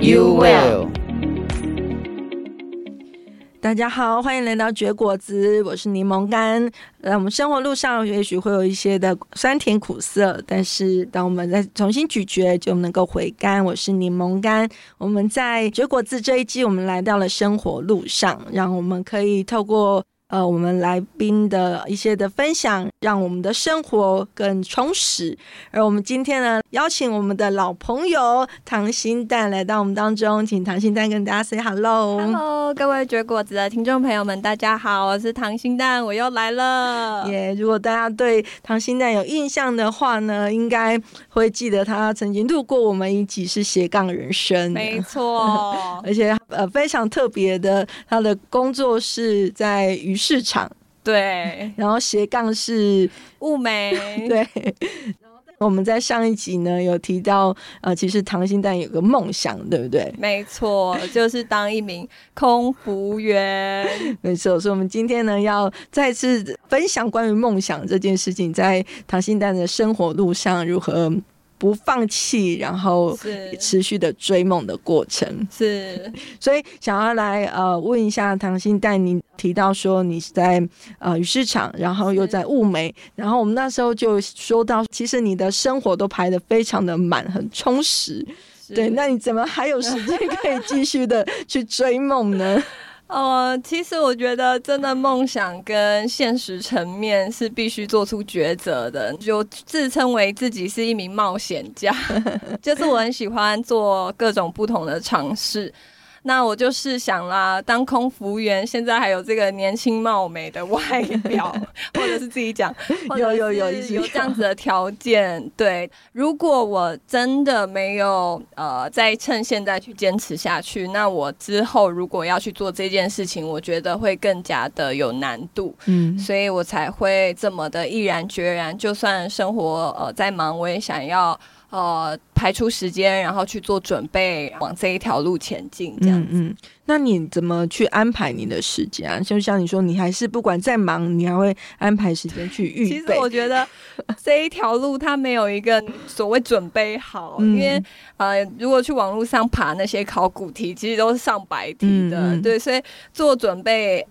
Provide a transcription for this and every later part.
you will 大家好，欢迎来到绝果子，我是柠檬干。呃，我们生活路上也许会有一些的酸甜苦涩，但是当我们再重新咀嚼，就能够回甘。我是柠檬干。我们在绝果子这一季，我们来到了生活路上，让我们可以透过。呃，我们来宾的一些的分享，让我们的生活更充实。而我们今天呢，邀请我们的老朋友唐心蛋来到我们当中，请唐心蛋跟大家 say hello。Hello，各位绝果子的听众朋友们，大家好，我是唐心蛋，我又来了。耶！Yeah, 如果大家对唐心蛋有印象的话呢，应该会记得他曾经录过我们一集是斜杠人生，没错。而且呃，非常特别的，他的工作是在于。市场对，然后斜杠是物美 对。我们在上一集呢有提到，呃，其实唐心蛋有个梦想，对不对？没错，就是当一名空服员。没错，所以我们今天呢要再次分享关于梦想这件事情，在唐心蛋的生活路上如何。不放弃，然后持续的追梦的过程。是，所以想要来呃问一下唐心带，你提到说你是在呃鱼市场，然后又在物美，然后我们那时候就说到，其实你的生活都排得非常的满，很充实，对，那你怎么还有时间可以继续的去追梦呢？呃，其实我觉得，真的梦想跟现实层面是必须做出抉择的。就自称为自己是一名冒险家，就是我很喜欢做各种不同的尝试。那我就是想啦，当空服务员，现在还有这个年轻貌美的外表，或者是自己讲，有有有有这样子的条件。对，如果我真的没有呃，再趁现在去坚持下去，那我之后如果要去做这件事情，我觉得会更加的有难度。嗯，所以我才会这么的毅然决然，就算生活呃再忙，我也想要。呃，排出时间，然后去做准备，往这一条路前进，这样子。嗯，嗯，那你怎么去安排你的时间啊？就像你说，你还是不管再忙，你还会安排时间去预备。其实我觉得这一条路它没有一个所谓准备好，嗯、因为呃，如果去网络上爬那些考古题，其实都是上百题的，对，所以做准备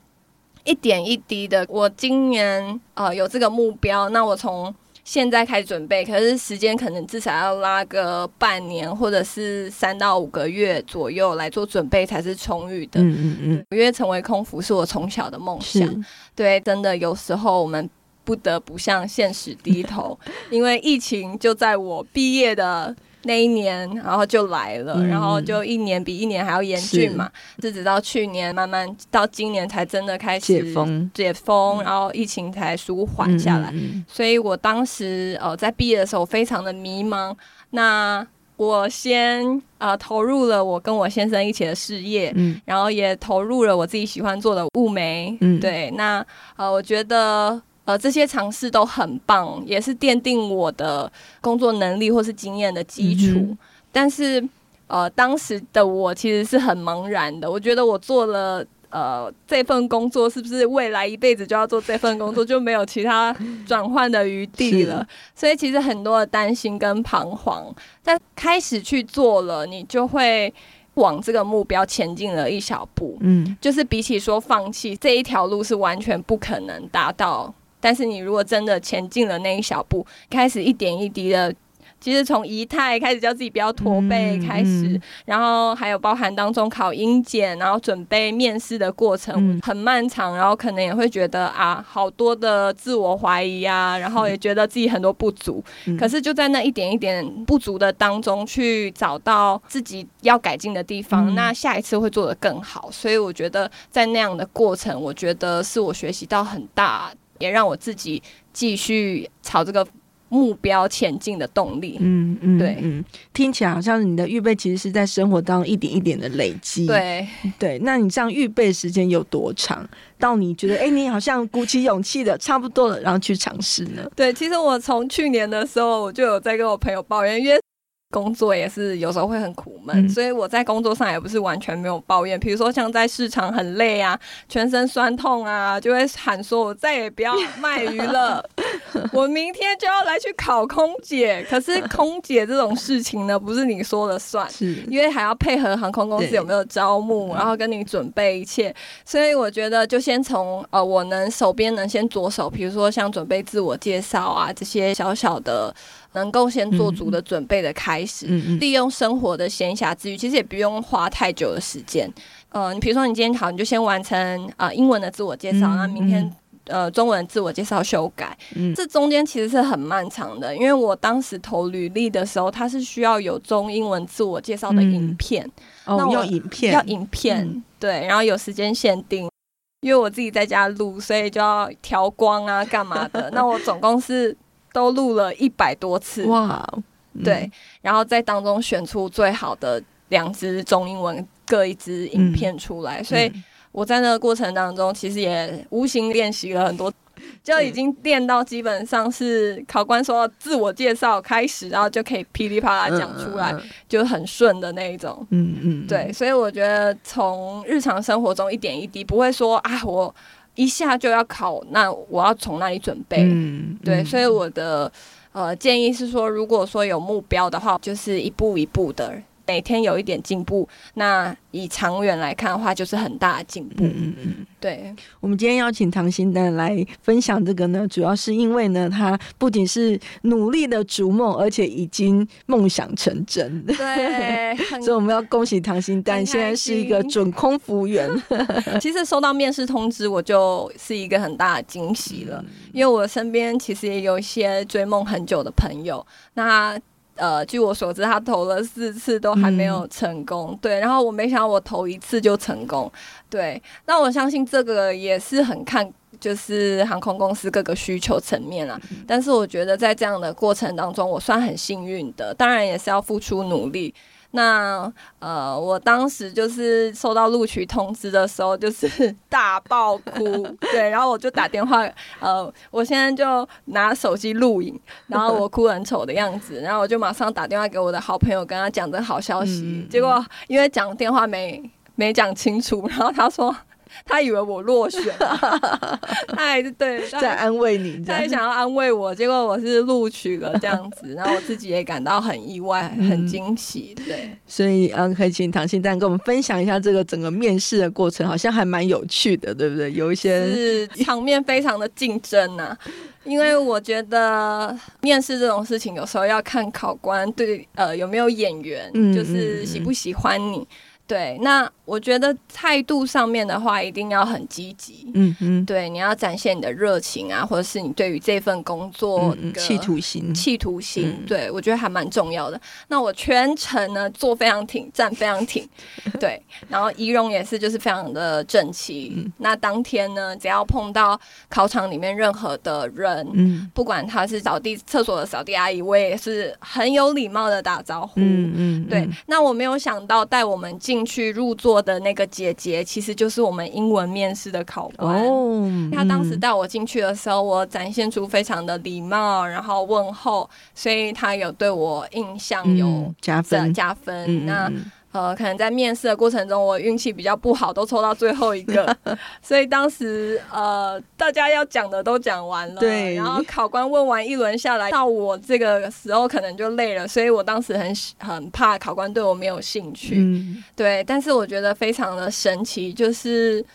一点一滴的。我今年呃有这个目标，那我从。现在开始准备，可是时间可能至少要拉个半年，或者是三到五个月左右来做准备才是充裕的。嗯嗯嗯，因为成为空服是我从小的梦想。对，真的有时候我们不得不向现实低头，因为疫情就在我毕业的。那一年，然后就来了，嗯、然后就一年比一年还要严峻嘛，是直到去年慢慢到今年才真的开始解封，解封，然后疫情才舒缓下来。嗯、所以我当时呃在毕业的时候非常的迷茫。那我先呃投入了我跟我先生一起的事业，嗯、然后也投入了我自己喜欢做的物美。嗯、对，那呃我觉得。呃，这些尝试都很棒，也是奠定我的工作能力或是经验的基础。嗯、但是，呃，当时的我其实是很茫然的。我觉得我做了呃这份工作，是不是未来一辈子就要做这份工作，就没有其他转换的余地了？所以，其实很多的担心跟彷徨，但开始去做了，你就会往这个目标前进了一小步。嗯，就是比起说放弃这一条路，是完全不可能达到。但是你如果真的前进了那一小步，开始一点一滴的，其实从仪态开始叫自己不要驼背开始，嗯、然后还有包含当中考英检，然后准备面试的过程很漫长，然后可能也会觉得啊，好多的自我怀疑啊，然后也觉得自己很多不足。嗯、可是就在那一点一点不足的当中，去找到自己要改进的地方，嗯、那下一次会做得更好。所以我觉得在那样的过程，我觉得是我学习到很大。也让我自己继续朝这个目标前进的动力。嗯嗯，对，嗯，听起来好像你的预备其实是在生活当中一点一点的累积。对对，那你这样预备时间有多长？到你觉得哎、欸，你好像鼓起勇气的差不多了，然后去尝试呢？对，其实我从去年的时候我就有在跟我朋友抱怨，因为。工作也是有时候会很苦闷，嗯，所以我在工作上也不是完全没有抱怨。比如说像在市场很累啊，全身酸痛啊，就会喊说：“我再也不要卖鱼了，我明天就要来去考空姐。”可是空姐这种事情呢，不是你说了算，是因为还要配合航空公司有没有招募，然后跟你准备一切。所以我觉得就先从呃，我能手边能先着手，比如说像准备自我介绍啊这些小小的。能够先做足的准备的开始，嗯嗯、利用生活的闲暇之余，其实也不用花太久的时间。呃，你比如说你今天好，你就先完成啊、呃、英文的自我介绍，那、嗯、明天呃中文自我介绍修改，嗯、这中间其实是很漫长的。因为我当时投履历的时候，它是需要有中英文自我介绍的影片，嗯、那我、哦、要影片，要影片、嗯，对，然后有时间限定，因为我自己在家录，所以就要调光啊，干嘛的？那我总共是。都录了一百多次哇、嗯，对，然后在当中选出最好的两支中英文各一支影片出来，嗯、所以我在那个过程当中，其实也无形练习了很多，就已经练到基本上是考官说自我介绍开始，然后就可以噼里啪啦讲出来，就很顺的那一种，嗯嗯，对，所以我觉得从日常生活中一点一滴，不会说啊我。一下就要考，那我要从哪里准备？嗯，对，所以我的呃建议是说，如果说有目标的话，就是一步一步的。每天有一点进步，那以长远来看的话，就是很大的进步。嗯嗯嗯，对。我们今天邀请唐心丹来分享这个呢，主要是因为呢，他不仅是努力的逐梦，而且已经梦想成真。对，所以我们要恭喜唐心丹，现在是一个准空服员。其实收到面试通知，我就是一个很大的惊喜了，因为我身边其实也有一些追梦很久的朋友。那呃，据我所知，他投了四次都还没有成功。嗯、对，然后我没想到我投一次就成功。对，那我相信这个也是很看就是航空公司各个需求层面啦。嗯、但是我觉得在这样的过程当中，我算很幸运的，当然也是要付出努力。那呃，我当时就是收到录取通知的时候，就是 大爆哭，对，然后我就打电话，呃，我现在就拿手机录影，然后我哭很丑的样子，然后我就马上打电话给我的好朋友，跟他讲这好消息，嗯、结果因为讲电话没没讲清楚，然后他说。他以为我落选了，他还是对在安慰你，他还想要安慰我，结果我是录取了这样子，然后我自己也感到很意外，很惊喜。对，所以嗯，可以请唐心丹跟我们分享一下这个整个面试的过程，好像还蛮有趣的，对不对？有一些是场面非常的竞争呐、啊，因为我觉得面试这种事情有时候要看考官对呃有没有眼缘，就是喜不喜欢你。对，那我觉得态度上面的话，一定要很积极。嗯嗯，对，你要展现你的热情啊，或者是你对于这份工作企图心，企图心。嗯、对，我觉得还蛮重要的。那我全程呢坐非常挺，站非常挺。对，然后仪容也是就是非常的整齐。嗯、那当天呢，只要碰到考场里面任何的人，嗯，不管他是扫地厕所的扫地阿姨，我也是很有礼貌的打招呼。嗯嗯，对。那我没有想到带我们进。进去入座的那个姐姐，其实就是我们英文面试的考官。哦，她当时带我进去的时候，我展现出非常的礼貌，然后问候，所以她有对我印象有、嗯、加分加分。嗯、那。呃，可能在面试的过程中，我运气比较不好，都抽到最后一个，所以当时呃，大家要讲的都讲完了，对，然后考官问完一轮下来，到我这个时候可能就累了，所以我当时很很怕考官对我没有兴趣，嗯，对，但是我觉得非常的神奇，就是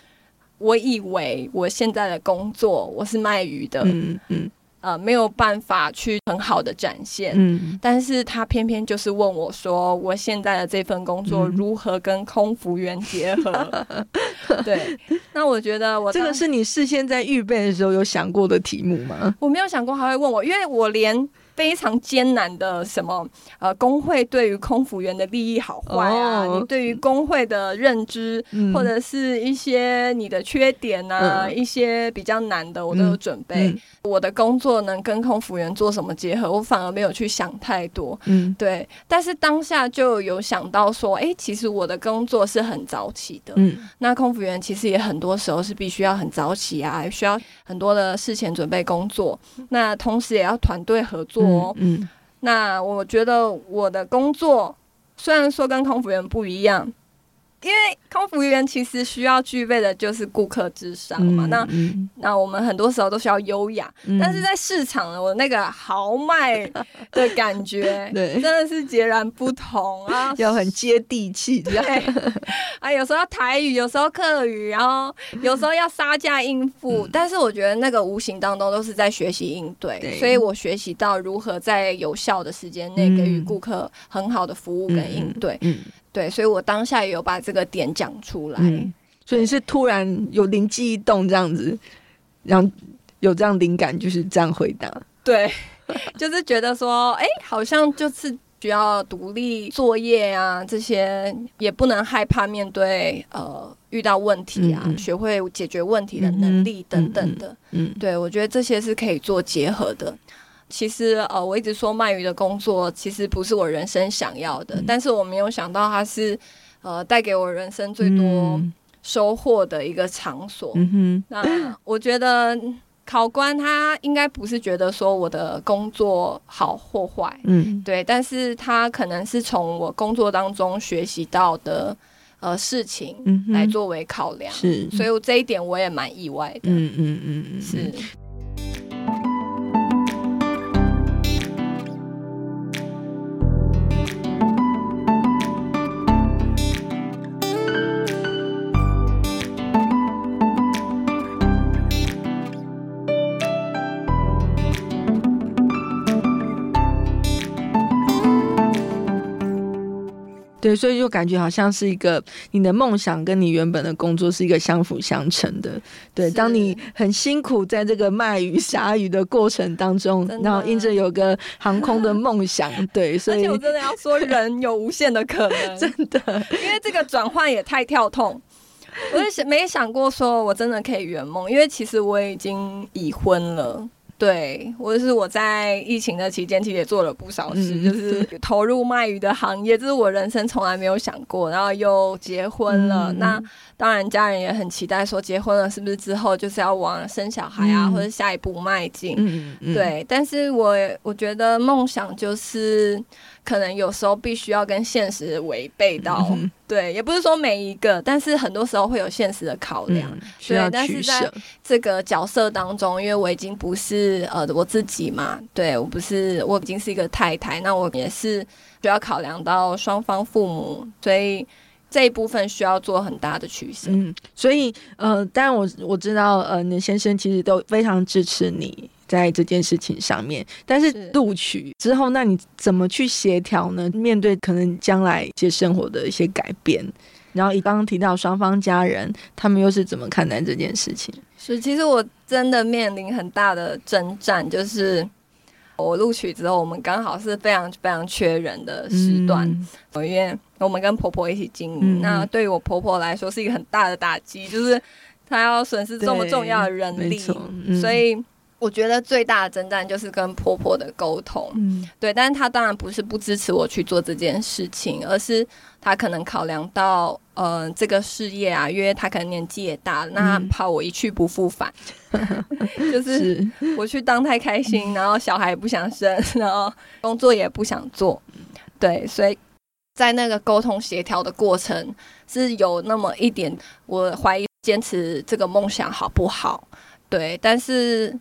我以为我现在的工作我是卖鱼的，嗯嗯。呃，没有办法去很好的展现，嗯，但是他偏偏就是问我说，我现在的这份工作如何跟空服员结合？嗯、对，那我觉得我这个是你事先在预备的时候有想过的题目吗？我没有想过他会问我，因为我连非常艰难的什么呃工会对于空服员的利益好坏啊，哦、你对于工会的认知、嗯、或者是一些你的缺点啊，嗯、一些比较难的我都有准备。嗯、我的工作能跟空服员做什么结合，我反而没有去想太多。嗯，对。但是当下就有想到说，哎、欸，其实我的工作是很早起的。嗯，那空服员其实也很多时候是必须要很早起啊，需要很多的事前准备工作。那同时也要团队合作。嗯，嗯，那我觉得我的工作虽然说跟空服员不一样。因为空服员其实需要具备的就是顾客智商嘛，嗯、那、嗯、那我们很多时候都需要优雅，嗯、但是在市场呢，我那个豪迈的感觉，对，真的是截然不同啊，要很接地气，对，啊，有时候要台语，有时候客语，然后 有时候要杀价应付，嗯、但是我觉得那个无形当中都是在学习应对，对，所以我学习到如何在有效的时间内给予顾客很好的服务跟应对，对，所以我当下也有把这个点讲出来。嗯，所以你是突然有灵机一动这样子，然后有这样灵感，就是这样回答。对，就是觉得说，哎，好像就是需要独立作业啊，这些也不能害怕面对呃遇到问题啊，嗯嗯，学会解决问题的能力等等的。嗯，对，我觉得这些是可以做结合的。其实呃，我一直说鳗鱼的工作其实不是我人生想要的，嗯、但是我没有想到它是呃带给我人生最多收获的一个场所。嗯，那 我觉得考官他应该不是觉得说我的工作好或坏，嗯，对，但是他可能是从我工作当中学习到的呃事情来作为考量，是，所以我这一点我也蛮意外的。嗯嗯嗯嗯，是。对，所以就感觉好像是一个你的梦想跟你原本的工作是一个相辅相成的。对，当你很辛苦在这个卖鱼杀鱼的过程当中，然后因着有个航空的梦想，对，所以我真的要说，人有无限的可能，真的，因为这个转换也太跳痛。我也想没想过说我真的可以圆梦，因为其实我已经已婚了。对，我是我在疫情的期间，其实也做了不少事，嗯、就是投入卖鱼的行业，这是我人生从来没有想过。然后又结婚了，嗯、那当然家人也很期待，说结婚了是不是之后就是要往生小孩啊，嗯、或者下一步迈进？对，但是我我觉得梦想就是。可能有时候必须要跟现实违背到，嗯、对，也不是说每一个，但是很多时候会有现实的考量。对，但是在这个角色当中，因为我已经不是呃我自己嘛，对，我不是，我已经是一个太太，那我也是需要考量到双方父母，所以这一部分需要做很大的取舍。嗯，所以呃，当然我我知道呃，你的先生其实都非常支持你。在这件事情上面，但是录取之后，那你怎么去协调呢？面对可能将来一些生活的一些改变，然后你刚刚提到双方家人，他们又是怎么看待这件事情？是，其实我真的面临很大的征战，就是我录取之后，我们刚好是非常非常缺人的时段，嗯、因为我们跟婆婆一起经营，嗯、那对于我婆婆来说是一个很大的打击，就是她要损失这么重要的人力，嗯、所以。我觉得最大的征战就是跟婆婆的沟通，嗯，对，但是她当然不是不支持我去做这件事情，而是她可能考量到，呃，这个事业啊，因为她可能年纪也大了，那怕我一去不复返，嗯、就是我去当太开心，然后小孩也不想生，然后工作也不想做，对，所以在那个沟通协调的过程是有那么一点，我怀疑坚持这个梦想好不好？对，但是。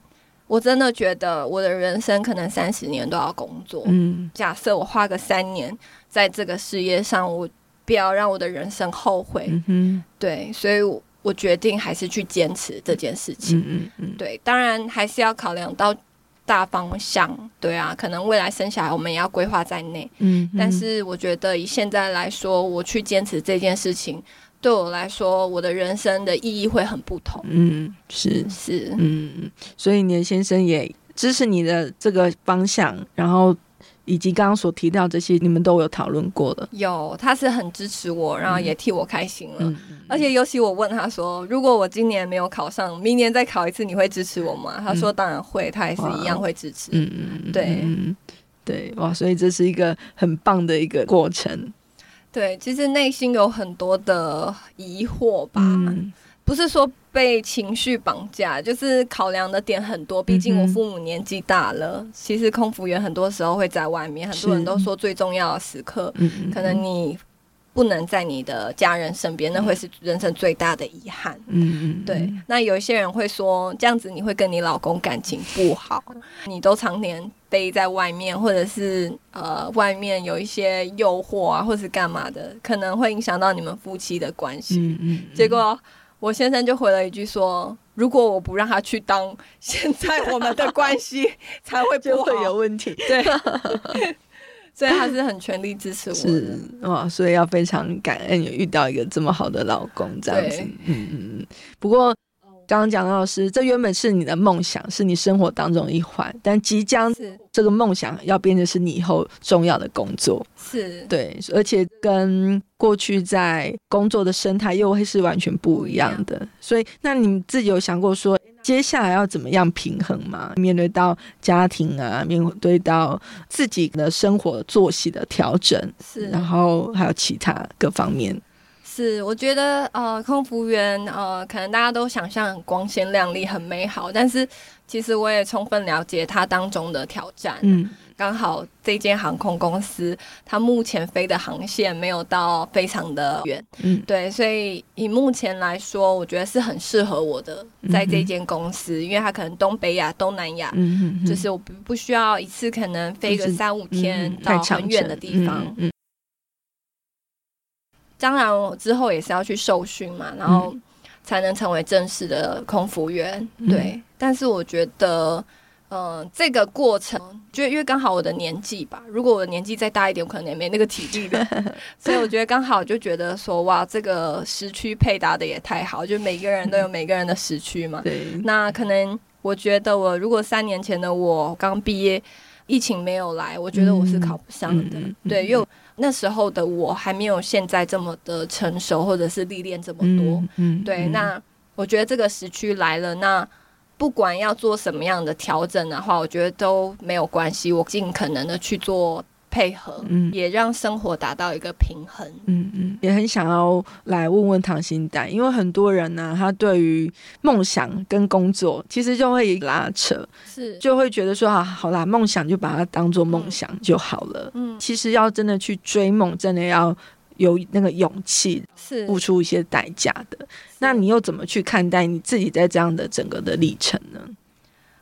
我真的觉得我的人生可能三十年都要工作。嗯，假设我花个三年在这个事业上，我不要让我的人生后悔。嗯，对，所以我，我决定还是去坚持这件事情。嗯嗯嗯，对，当然还是要考量到大方向。对啊，可能未来生小孩我们也要规划在内。嗯，但是我觉得以现在来说，我去坚持这件事情。对我来说，我的人生的意义会很不同。嗯，是是，嗯，所以你的先生也支持你的这个方向，然后。以及刚刚所提到这些，你们都有讨论过的。有，他是很支持我，然后也替我开心了。嗯、而且尤其我问他说：“如果我今年没有考上，明年再考一次，你会支持我吗？”嗯、他说：“当然会，他也是一样会支持。”嗯嗯，对嗯对哇，所以这是一个很棒的一个过程。对，其实内心有很多的疑惑吧。嗯不是说被情绪绑架，就是考量的点很多。毕竟我父母年纪大了，嗯、其实空服员很多时候会在外面。很多人都说最重要的时刻，可能你不能在你的家人身边，嗯、那会是人生最大的遗憾。嗯嗯，对。那有一些人会说，这样子你会跟你老公感情不好，你都常年背在外面，或者是呃外面有一些诱惑啊，或是干嘛的，可能会影响到你们夫妻的关系。嗯嗯，结果。我先生就回了一句说：“如果我不让他去当，现在我们的关系 才会不 会有问题。”对，所以他是很全力支持我的。是哇，所以要非常感恩有遇到一个这么好的老公，这样子。嗯嗯嗯。不过。刚刚讲到的是，这原本是你的梦想，是你生活当中一环，但即将这个梦想要变成是你以后重要的工作，是对，而且跟过去在工作的生态又会是完全不一样的。所以，那你自己有想过说，接下来要怎么样平衡嘛？面对到家庭啊，面对到自己的生活作息的调整，是，然后还有其他各方面。是，我觉得呃，空服员呃，可能大家都想象很光鲜亮丽、很美好，但是其实我也充分了解它当中的挑战。嗯，刚好这间航空公司它目前飞的航线没有到非常的远，嗯，对，所以以目前来说，我觉得是很适合我的，在这间公司，嗯、因为它可能东北亚、东南亚，嗯嗯，就是我不不需要一次可能飞个三五天到很远的地方。嗯。嗯当然，我之后也是要去受训嘛，然后才能成为正式的空服员。嗯、对，但是我觉得，嗯、呃，这个过程，就因为刚好我的年纪吧，如果我的年纪再大一点，我可能也没那个体力了。所以我觉得刚好就觉得说，哇，这个时区配搭的也太好，就每个人都有 每个人的时区嘛。对，那可能我觉得，我如果三年前的我刚毕业，疫情没有来，我觉得我是考不上的。嗯、对，因为。那时候的我还没有现在这么的成熟，或者是历练这么多。嗯，嗯对。嗯、那我觉得这个时区来了，那不管要做什么样的调整的话，我觉得都没有关系。我尽可能的去做。配合，嗯，也让生活达到一个平衡，嗯嗯，也很想要来问问唐心丹，因为很多人呢、啊，他对于梦想跟工作其实就会拉扯，是。就会觉得说啊，好啦，梦想就把它当做梦想就好了，嗯，其实要真的去追梦，真的要有那个勇气，是付出一些代价的。那你又怎么去看待你自己在这样的整个的历程呢？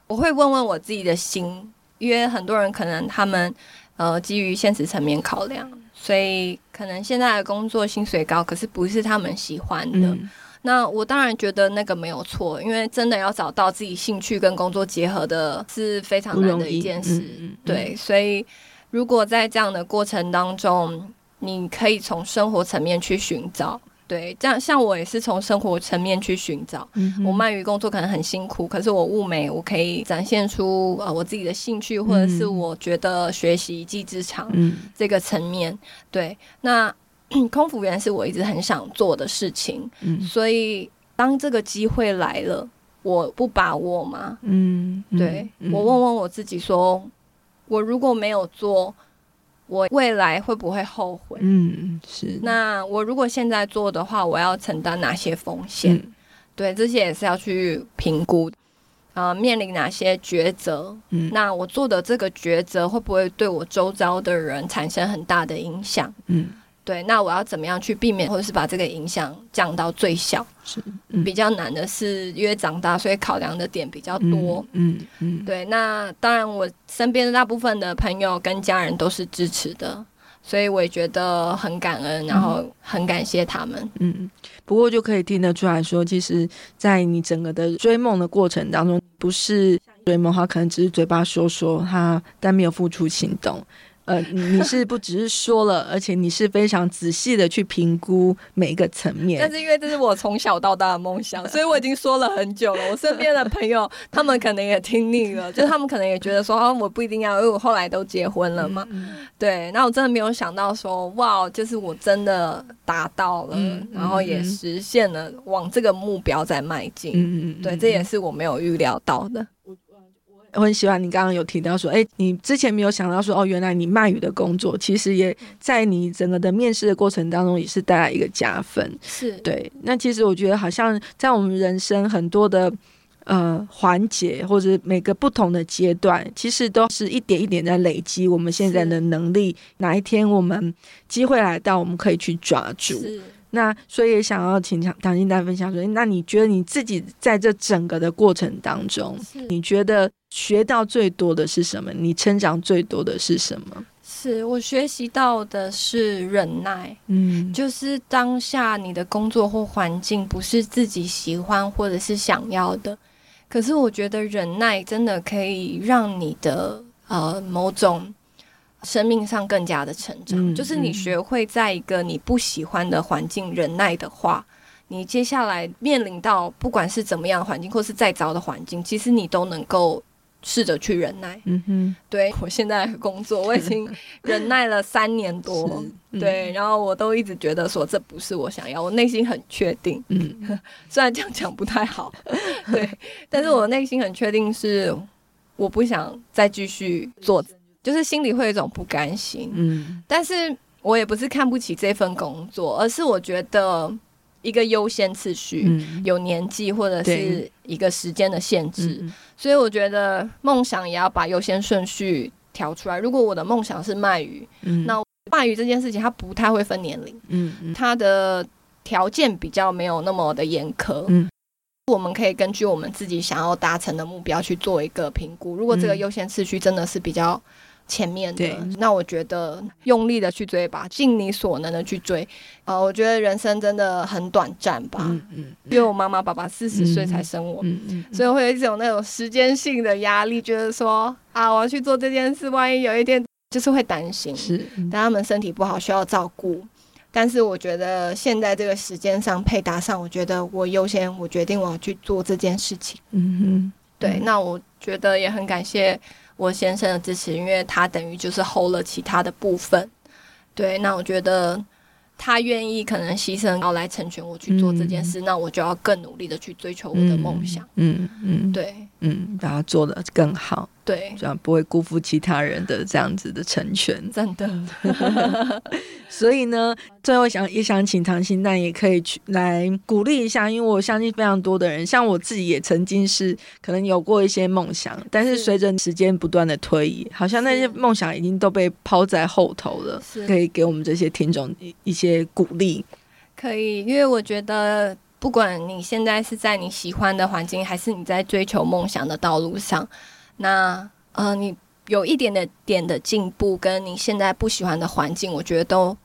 我会问问我自己的心，因为很多人可能他们。呃，基于现实层面考量，所以可能现在的工作薪水高，可是不是他们喜欢的。嗯、那我当然觉得那个没有错，因为真的要找到自己兴趣跟工作结合的，是非常难的一件事。嗯嗯、对，所以如果在这样的过程当中，你可以从生活层面去寻找。对，这样像我也是从生活层面去寻找。嗯、我鳗鱼工作可能很辛苦，可是我物美，我可以展现出呃我自己的兴趣，或者是我觉得学习一技之长这个层面。嗯、对，那 空服员是我一直很想做的事情。嗯、所以当这个机会来了，我不把握吗？嗯，对，嗯、我问问我自己说，我如果没有做。我未来会不会后悔？嗯，是。那我如果现在做的话，我要承担哪些风险？嗯、对，这些也是要去评估的。呃，面临哪些抉择？嗯，那我做的这个抉择会不会对我周遭的人产生很大的影响？嗯。对，那我要怎么样去避免，或者是把这个影响降到最小？是、嗯、比较难的是，因为长大，所以考量的点比较多。嗯嗯，嗯对。那当然，我身边的大部分的朋友跟家人都是支持的，所以我也觉得很感恩，然后很感谢他们。嗯，不过就可以听得出来说，其实，在你整个的追梦的过程当中，不是追梦，他可能只是嘴巴说说他，但没有付出行动。呃，你是不只是说了，而且你是非常仔细的去评估每一个层面。但是因为这是我从小到大的梦想，所以我已经说了很久了。我身边的朋友他们可能也听腻了，就是他们可能也觉得说，哦，我不一定要，因为我后来都结婚了嘛。嗯、对，那我真的没有想到说，哇，就是我真的达到了，嗯、然后也实现了，往这个目标在迈进。嗯、对，这也是我没有预料到的。我很喜欢你刚刚有提到说，哎，你之前没有想到说，哦，原来你卖鱼的工作，其实也在你整个的面试的过程当中，也是带来一个加分。是对。那其实我觉得，好像在我们人生很多的呃环节，或者每个不同的阶段，其实都是一点一点在累积我们现在的能力。哪一天我们机会来到，我们可以去抓住。是。那所以也想要请唐唐金丹分享说，那你觉得你自己在这整个的过程当中，你觉得学到最多的是什么？你成长最多的是什么？是我学习到的是忍耐，嗯，就是当下你的工作或环境不是自己喜欢或者是想要的，可是我觉得忍耐真的可以让你的呃某种。生命上更加的成长，嗯、就是你学会在一个你不喜欢的环境忍耐的话，你接下来面临到不管是怎么样的环境，或是再糟的环境，其实你都能够试着去忍耐。嗯哼，对我现在工作，我已经忍耐了三年多，嗯、对，然后我都一直觉得说这不是我想要，我内心很确定。嗯，虽然这样讲不太好，对，但是我内心很确定是我不想再继续做。就是心里会有一种不甘心，嗯，但是我也不是看不起这份工作，而是我觉得一个优先次序，嗯、有年纪或者是一个时间的限制，嗯、所以我觉得梦想也要把优先顺序调出来。如果我的梦想是卖鱼，嗯、那卖鱼这件事情它不太会分年龄，嗯，嗯，它的条件比较没有那么的严苛，嗯，我们可以根据我们自己想要达成的目标去做一个评估。如果这个优先次序真的是比较前面的，那我觉得用力的去追吧，尽你所能的去追。啊、呃，我觉得人生真的很短暂吧。嗯因为我妈妈爸爸四十岁才生我，嗯嗯嗯、所以会有一种那种时间性的压力，觉得说啊，我要去做这件事，万一有一天就是会担心，是，但他们身体不好需要照顾。但是我觉得现在这个时间上配搭上，我觉得我优先，我决定我要去做这件事情。嗯哼，对，嗯、那我觉得也很感谢。我先生的支持，因为他等于就是 hold 了其他的部分，对，那我觉得他愿意可能牺牲，然后来成全我去做这件事，嗯、那我就要更努力的去追求我的梦想，嗯嗯，嗯对，嗯，把它做的更好。对，这样不会辜负其他人的这样子的成全，真的。所以呢，最后想也想请唐心蛋也可以去来鼓励一下，因为我相信非常多的人，像我自己也曾经是可能有过一些梦想，但是随着时间不断的推移，好像那些梦想已经都被抛在后头了。是可以给我们这些听众一些鼓励。可以，因为我觉得不管你现在是在你喜欢的环境，还是你在追求梦想的道路上。那呃，你有一点的点的进步，跟你现在不喜欢的环境，我觉得都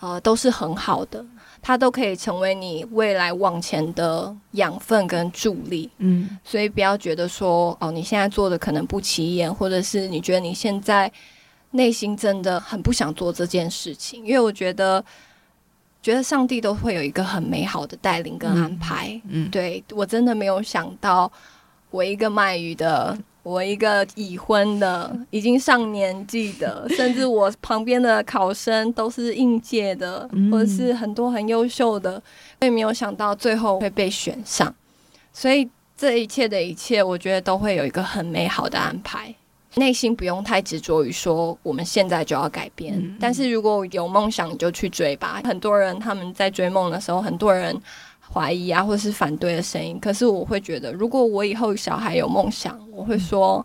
呃都是很好的，它都可以成为你未来往前的养分跟助力。嗯，所以不要觉得说哦，你现在做的可能不起眼，或者是你觉得你现在内心真的很不想做这件事情，因为我觉得，觉得上帝都会有一个很美好的带领跟安排。嗯，嗯对，我真的没有想到，我一个卖鱼的。我一个已婚的，已经上年纪的，甚至我旁边的考生都是应届的，嗯、或者是很多很优秀的，我也没有想到最后会被选上。所以这一切的一切，我觉得都会有一个很美好的安排。内心不用太执着于说我们现在就要改变，嗯、但是如果有梦想，你就去追吧。很多人他们在追梦的时候，很多人。怀疑啊，或是反对的声音。可是我会觉得，如果我以后小孩有梦想，我会说：“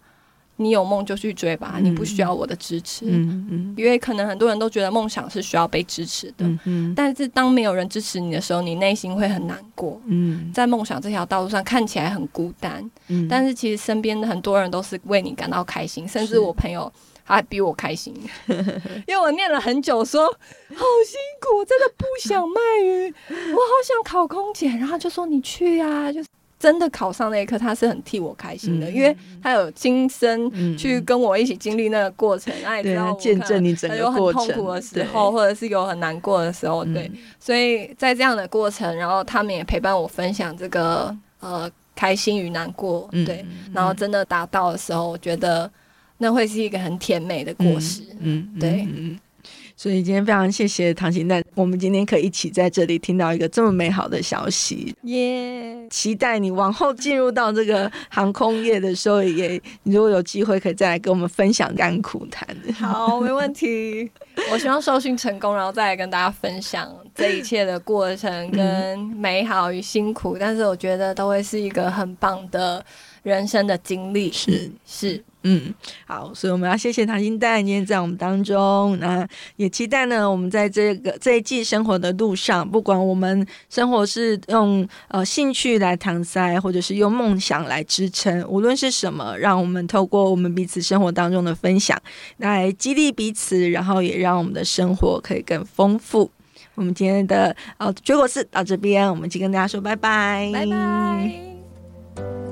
你有梦就去追吧，嗯、你不需要我的支持。嗯”嗯嗯，因为可能很多人都觉得梦想是需要被支持的。嗯嗯，但是当没有人支持你的时候，你内心会很难过。嗯，在梦想这条道路上看起来很孤单。嗯，但是其实身边的很多人都是为你感到开心，甚至我朋友。他还比我开心，因为我念了很久说，说好辛苦，我真的不想卖鱼，我好想考空姐，然后就说你去啊，就是真的考上那一刻，他是很替我开心的，嗯、因为他有亲身去跟我一起经历那个过程，那、嗯、也知道见证你整个过程，有很痛苦的时候，或者是有很难过的时候，对，嗯、所以在这样的过程，然后他们也陪伴我分享这个呃开心与难过，对，嗯、然后真的达到的时候，我觉得那会是一个很甜美的果实，嗯，对。嗯所以今天非常谢谢唐綺奈，我们今天可以一起在这里听到一个这么美好的消息，耶.期待你往后进入到这个航空业的时候，也如果有机会可以再来跟我们分享甘苦谈。好，没问题。我希望受训成功，然后再来跟大家分享这一切的过程跟美好与辛苦，嗯、但是我觉得都会是一个很棒的人生的经历。是是。嗯，好，所以我们要谢谢唐心蛋今天在我们当中，那也期待呢，我们在这个这一季生活的路上，不管我们生活是用呃兴趣来搪塞，或者是用梦想来支撑，无论是什么，让我们透过我们彼此生活当中的分享，来激励彼此，然后也让我们的生活可以更丰富。我们今天的呃水果四到这边，我们就跟大家说拜拜，拜拜。